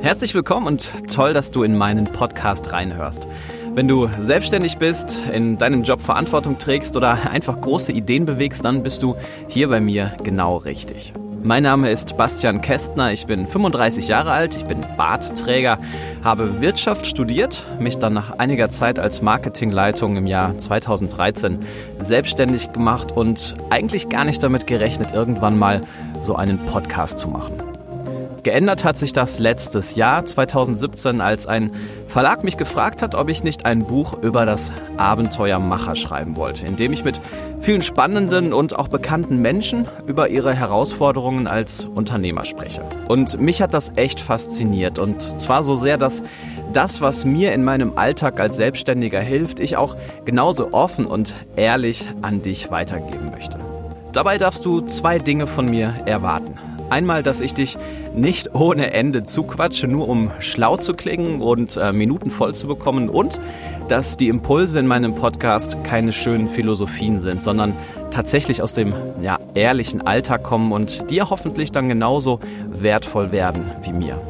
Herzlich willkommen und toll, dass du in meinen Podcast reinhörst. Wenn du selbstständig bist, in deinem Job Verantwortung trägst oder einfach große Ideen bewegst, dann bist du hier bei mir genau richtig. Mein Name ist Bastian Kästner, ich bin 35 Jahre alt, ich bin Bartträger, habe Wirtschaft studiert, mich dann nach einiger Zeit als Marketingleitung im Jahr 2013 selbstständig gemacht und eigentlich gar nicht damit gerechnet, irgendwann mal so einen Podcast zu machen. Geändert hat sich das letztes Jahr, 2017, als ein Verlag mich gefragt hat, ob ich nicht ein Buch über das Abenteuer Macher schreiben wollte, in dem ich mit vielen spannenden und auch bekannten Menschen über ihre Herausforderungen als Unternehmer spreche. Und mich hat das echt fasziniert und zwar so sehr, dass das, was mir in meinem Alltag als Selbstständiger hilft, ich auch genauso offen und ehrlich an dich weitergeben möchte. Dabei darfst du zwei Dinge von mir erwarten. Einmal, dass ich dich nicht ohne Ende zuquatsche, nur um schlau zu klingen und äh, Minuten voll zu bekommen und dass die Impulse in meinem Podcast keine schönen Philosophien sind, sondern tatsächlich aus dem ja, ehrlichen Alltag kommen und dir hoffentlich dann genauso wertvoll werden wie mir.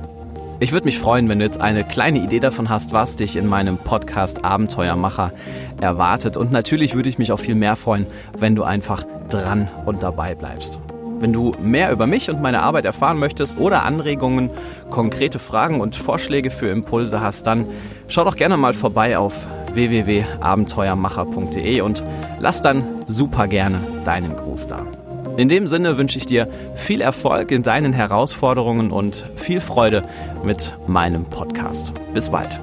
Ich würde mich freuen, wenn du jetzt eine kleine Idee davon hast, was dich in meinem Podcast Abenteuermacher erwartet. Und natürlich würde ich mich auch viel mehr freuen, wenn du einfach dran und dabei bleibst. Wenn du mehr über mich und meine Arbeit erfahren möchtest oder Anregungen, konkrete Fragen und Vorschläge für Impulse hast, dann schau doch gerne mal vorbei auf www.abenteuermacher.de und lass dann super gerne deinen Gruß da. In dem Sinne wünsche ich dir viel Erfolg in deinen Herausforderungen und viel Freude mit meinem Podcast. Bis bald.